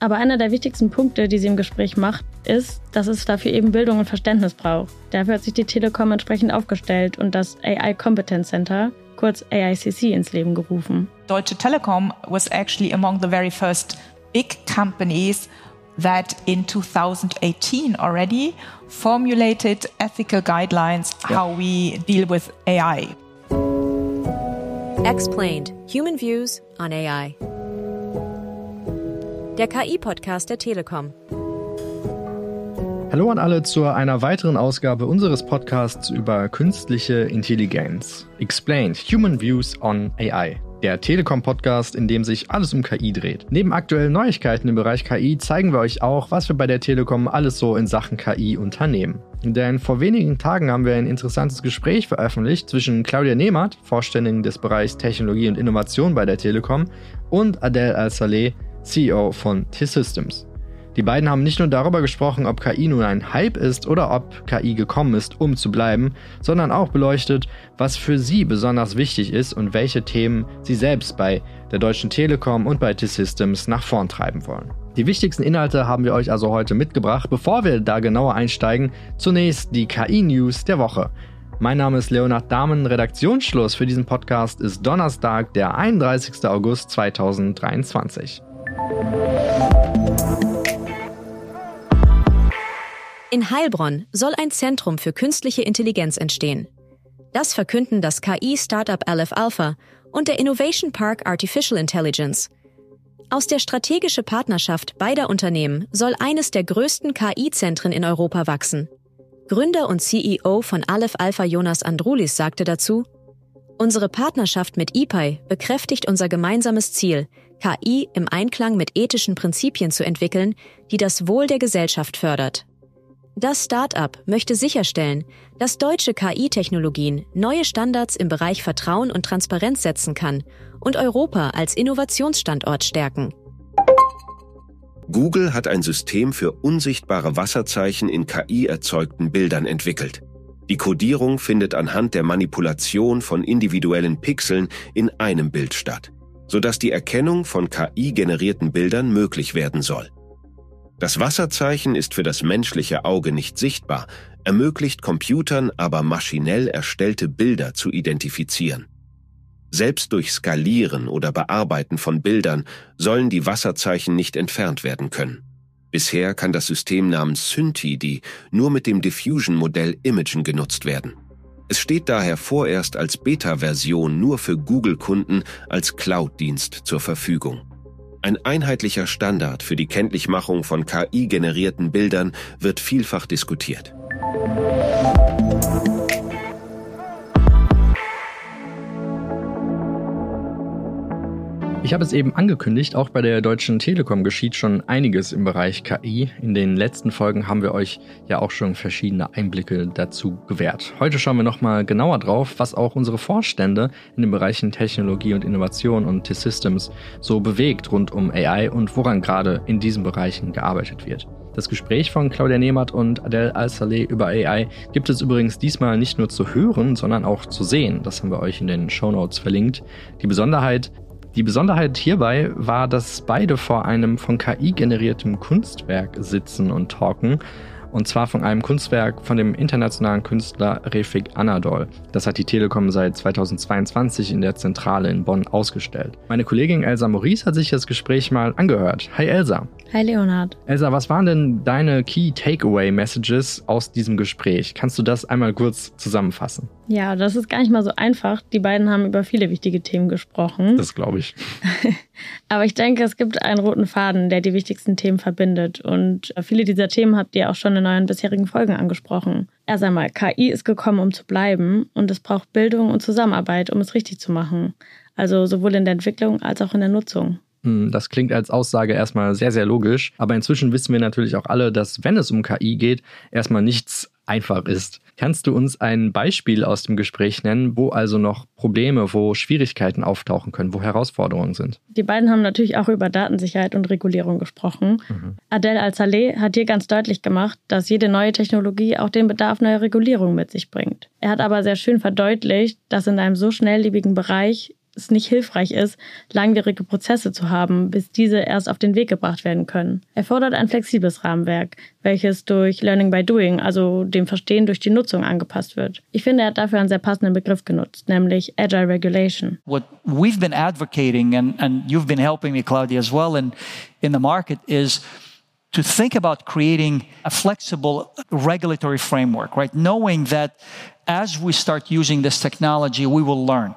Aber einer der wichtigsten Punkte, die sie im Gespräch macht, ist, dass es dafür eben Bildung und Verständnis braucht. Dafür hat sich die Telekom entsprechend aufgestellt und das AI Competence Center, kurz AICC, ins Leben gerufen. Deutsche Telekom was actually among the very first big companies that in 2018 already formulated ethical guidelines how we deal with AI. Explained. Human Views on AI. Der KI-Podcast der Telekom. Hallo an alle zu einer weiteren Ausgabe unseres Podcasts über künstliche Intelligenz. Explained Human Views on AI. Der Telekom-Podcast, in dem sich alles um KI dreht. Neben aktuellen Neuigkeiten im Bereich KI zeigen wir euch auch, was wir bei der Telekom alles so in Sachen KI unternehmen. Denn vor wenigen Tagen haben wir ein interessantes Gespräch veröffentlicht zwischen Claudia Nehmert, Vorständin des Bereichs Technologie und Innovation bei der Telekom, und Adel Al-Saleh, CEO von T-Systems. Die beiden haben nicht nur darüber gesprochen, ob KI nun ein Hype ist oder ob KI gekommen ist, um zu bleiben, sondern auch beleuchtet, was für sie besonders wichtig ist und welche Themen sie selbst bei der Deutschen Telekom und bei T-Systems nach vorn treiben wollen. Die wichtigsten Inhalte haben wir euch also heute mitgebracht. Bevor wir da genauer einsteigen, zunächst die KI-News der Woche. Mein Name ist Leonard Dahmen. Redaktionsschluss für diesen Podcast ist Donnerstag, der 31. August 2023. In Heilbronn soll ein Zentrum für künstliche Intelligenz entstehen. Das verkünden das KI-Startup Aleph Alpha und der Innovation Park Artificial Intelligence. Aus der strategischen Partnerschaft beider Unternehmen soll eines der größten KI-Zentren in Europa wachsen. Gründer und CEO von Aleph Alpha Jonas Androulis sagte dazu, Unsere Partnerschaft mit EPI bekräftigt unser gemeinsames Ziel, KI im Einklang mit ethischen Prinzipien zu entwickeln, die das Wohl der Gesellschaft fördert. Das Start-up möchte sicherstellen, dass deutsche KI-Technologien neue Standards im Bereich Vertrauen und Transparenz setzen kann und Europa als Innovationsstandort stärken. Google hat ein System für unsichtbare Wasserzeichen in KI-erzeugten Bildern entwickelt. Die Codierung findet anhand der Manipulation von individuellen Pixeln in einem Bild statt, sodass die Erkennung von KI-generierten Bildern möglich werden soll. Das Wasserzeichen ist für das menschliche Auge nicht sichtbar, ermöglicht Computern aber maschinell erstellte Bilder zu identifizieren. Selbst durch Skalieren oder Bearbeiten von Bildern sollen die Wasserzeichen nicht entfernt werden können. Bisher kann das System namens Synthi nur mit dem Diffusion-Modell Imagen genutzt werden. Es steht daher vorerst als Beta-Version nur für Google-Kunden als Cloud-Dienst zur Verfügung. Ein einheitlicher Standard für die Kenntlichmachung von KI-generierten Bildern wird vielfach diskutiert. Ich habe es eben angekündigt, auch bei der Deutschen Telekom geschieht schon einiges im Bereich KI. In den letzten Folgen haben wir euch ja auch schon verschiedene Einblicke dazu gewährt. Heute schauen wir nochmal genauer drauf, was auch unsere Vorstände in den Bereichen Technologie und Innovation und T-Systems so bewegt rund um AI und woran gerade in diesen Bereichen gearbeitet wird. Das Gespräch von Claudia Nehmert und Adele Al-Saleh über AI gibt es übrigens diesmal nicht nur zu hören, sondern auch zu sehen. Das haben wir euch in den Show Notes verlinkt. Die Besonderheit, die Besonderheit hierbei war, dass beide vor einem von KI generiertem Kunstwerk sitzen und talken. Und zwar von einem Kunstwerk von dem internationalen Künstler Refik Anadol. Das hat die Telekom seit 2022 in der Zentrale in Bonn ausgestellt. Meine Kollegin Elsa Maurice hat sich das Gespräch mal angehört. Hi Elsa. Hi Leonhard. Elsa, was waren denn deine Key Takeaway Messages aus diesem Gespräch? Kannst du das einmal kurz zusammenfassen? Ja, das ist gar nicht mal so einfach. Die beiden haben über viele wichtige Themen gesprochen. Das glaube ich. Aber ich denke, es gibt einen roten Faden, der die wichtigsten Themen verbindet. Und viele dieser Themen habt ihr auch schon in euren bisherigen Folgen angesprochen. Erst einmal, KI ist gekommen, um zu bleiben. Und es braucht Bildung und Zusammenarbeit, um es richtig zu machen. Also sowohl in der Entwicklung als auch in der Nutzung. Hm, das klingt als Aussage erstmal sehr, sehr logisch. Aber inzwischen wissen wir natürlich auch alle, dass wenn es um KI geht, erstmal nichts einfach ist. Kannst du uns ein Beispiel aus dem Gespräch nennen, wo also noch Probleme, wo Schwierigkeiten auftauchen können, wo Herausforderungen sind? Die beiden haben natürlich auch über Datensicherheit und Regulierung gesprochen. Mhm. Adel Al-Saleh hat hier ganz deutlich gemacht, dass jede neue Technologie auch den Bedarf neuer Regulierung mit sich bringt. Er hat aber sehr schön verdeutlicht, dass in einem so schnelllebigen Bereich es nicht hilfreich ist, langwierige Prozesse zu haben, bis diese erst auf den Weg gebracht werden können. Er fordert ein flexibles Rahmenwerk, welches durch Learning by Doing, also dem Verstehen durch die Nutzung, angepasst wird. Ich finde, er hat dafür einen sehr passenden Begriff genutzt, nämlich Agile Regulation. What we've been advocating, and, and you've been helping me, Claudia, as well in, in the market, is to think about creating a flexible regulatory framework, right? Knowing that as we start using this technology, we will learn.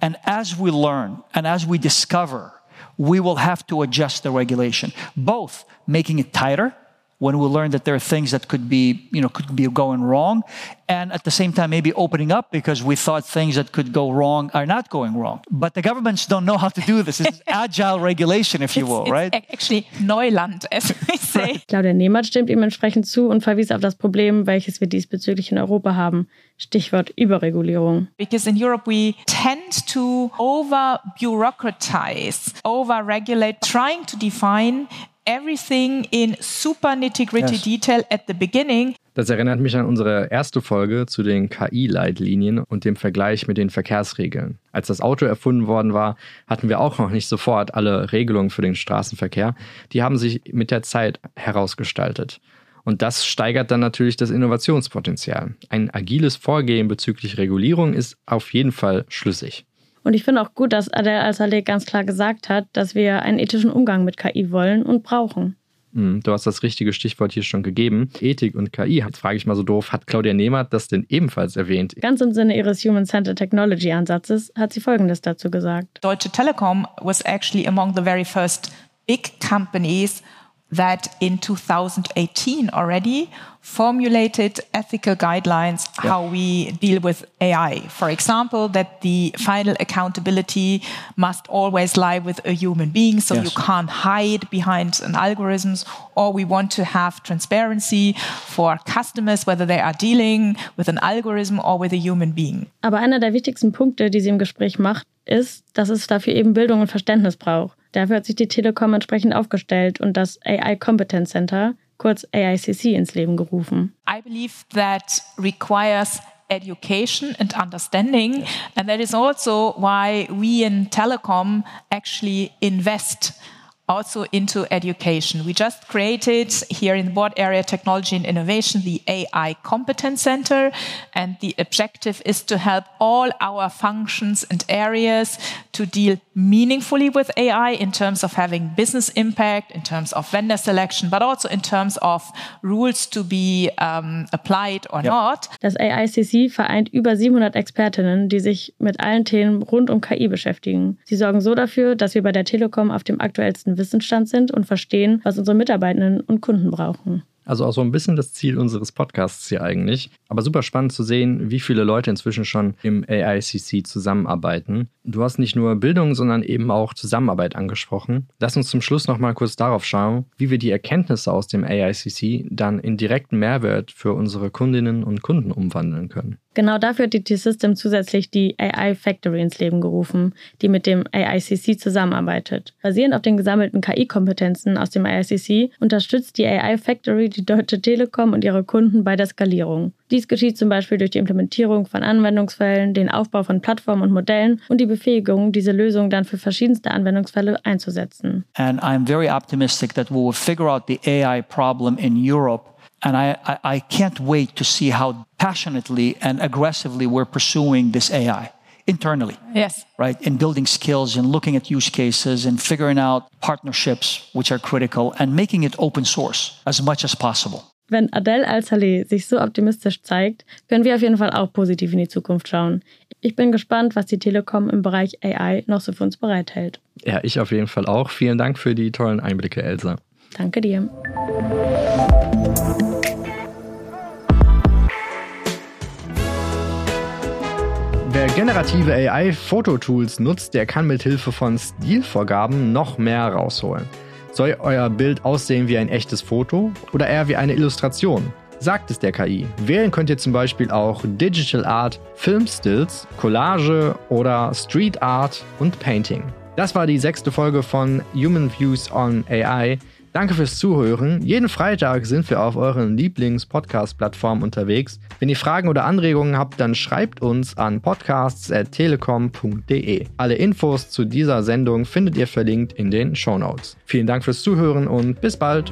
And as we learn and as we discover, we will have to adjust the regulation, both making it tighter when we learn that there are things that could be, you know, could be going wrong, and at the same time maybe opening up because we thought things that could go wrong are not going wrong. But the governments don't know how to do this. It's agile regulation, if you will, it's, right? Actually, Neuland, as we say. Claudia Nehmert stimmt ihm entsprechend zu und verwies auf das Problem, welches wir diesbezüglich in Europa haben. Stichwort Überregulierung. Because in Europe we tend to over bureaucratize, over regulate, trying to define everything in super nitty-gritty yes. detail at the beginning. Das erinnert mich an unsere erste Folge zu den KI-Leitlinien und dem Vergleich mit den Verkehrsregeln. Als das Auto erfunden worden war, hatten wir auch noch nicht sofort alle Regelungen für den Straßenverkehr. Die haben sich mit der Zeit herausgestaltet. Und das steigert dann natürlich das Innovationspotenzial. Ein agiles Vorgehen bezüglich Regulierung ist auf jeden Fall schlüssig. Und ich finde auch gut, dass Adel Al-Saleh ganz klar gesagt hat, dass wir einen ethischen Umgang mit KI wollen und brauchen. Hm, du hast das richtige Stichwort hier schon gegeben. Ethik und KI, jetzt frage ich mal so doof, hat Claudia Nehmert das denn ebenfalls erwähnt? Ganz im Sinne ihres Human-Centered Technology Ansatzes hat sie Folgendes dazu gesagt. Deutsche Telekom was actually among the very first big companies that in 2018 already formulated ethical guidelines yeah. how we deal with AI. For example, that the final accountability must always lie with a human being, so yes. you can't hide behind an algorithms. Or we want to have transparency for customers, whether they are dealing with an algorithm or with a human being. Aber einer der wichtigsten Punkte, die sie im Gespräch macht, ist, dass es dafür eben Bildung und Verständnis braucht. Dafür hat sich die Telekom entsprechend aufgestellt und das AI Competence Center, kurz AICC, ins Leben gerufen. I believe that requires education and understanding. And that is also why we in telecom actually invest also into education. We just created here in the board area technology and innovation the AI competence center and the objective is to help all our functions and areas to deal meaningfully with AI in terms of having business impact, in terms of vendor selection, but also in terms of rules to be um, applied or ja. not. Das AICC vereint über 700 Expertinnen, die sich mit allen Themen rund um KI beschäftigen. Sie sorgen so dafür, dass wir bei der Telekom auf dem aktuellsten Wissensstand sind und verstehen, was unsere Mitarbeitenden und Kunden brauchen. Also auch so ein bisschen das Ziel unseres Podcasts hier eigentlich. Aber super spannend zu sehen, wie viele Leute inzwischen schon im AICC zusammenarbeiten. Du hast nicht nur Bildung, sondern eben auch Zusammenarbeit angesprochen. Lass uns zum Schluss noch mal kurz darauf schauen, wie wir die Erkenntnisse aus dem AICC dann in direkten Mehrwert für unsere Kundinnen und Kunden umwandeln können. Genau dafür hat die T-System zusätzlich die AI Factory ins Leben gerufen, die mit dem AICC zusammenarbeitet. Basierend auf den gesammelten KI-Kompetenzen aus dem AICC unterstützt die AI Factory die Deutsche Telekom und ihre Kunden bei der Skalierung. Dies geschieht zum Beispiel durch die Implementierung von Anwendungsfällen, den Aufbau von Plattformen und Modellen und die Befähigung, diese Lösungen dann für verschiedenste Anwendungsfälle einzusetzen. And I'm very optimistic that we will figure out the AI problem in Europe And I, I, I, can't wait to see how passionately and aggressively we're pursuing this AI internally. Yes. Right? In building skills and looking at use cases and figuring out partnerships, which are critical, and making it open source as much as possible. Wenn Adele Al-Saleh sich so optimistisch zeigt, können wir auf jeden Fall auch positiv in die Zukunft schauen. Ich bin gespannt, was die Telekom im Bereich AI noch so für uns bereithält. Ja, ich auf jeden Fall auch. Vielen Dank für die tollen Einblicke, Elsa. Danke dir. Wer generative AI-Fototools nutzt, der kann mit Hilfe von Stilvorgaben noch mehr rausholen. Soll euer Bild aussehen wie ein echtes Foto oder eher wie eine Illustration? Sagt es der KI. Wählen könnt ihr zum Beispiel auch Digital Art, Filmstills, Collage oder Street Art und Painting. Das war die sechste Folge von Human Views on AI. Danke fürs Zuhören. Jeden Freitag sind wir auf euren Lieblings-Podcast-Plattformen unterwegs. Wenn ihr Fragen oder Anregungen habt, dann schreibt uns an podcasts.telekom.de. Alle Infos zu dieser Sendung findet ihr verlinkt in den Show Notes. Vielen Dank fürs Zuhören und bis bald.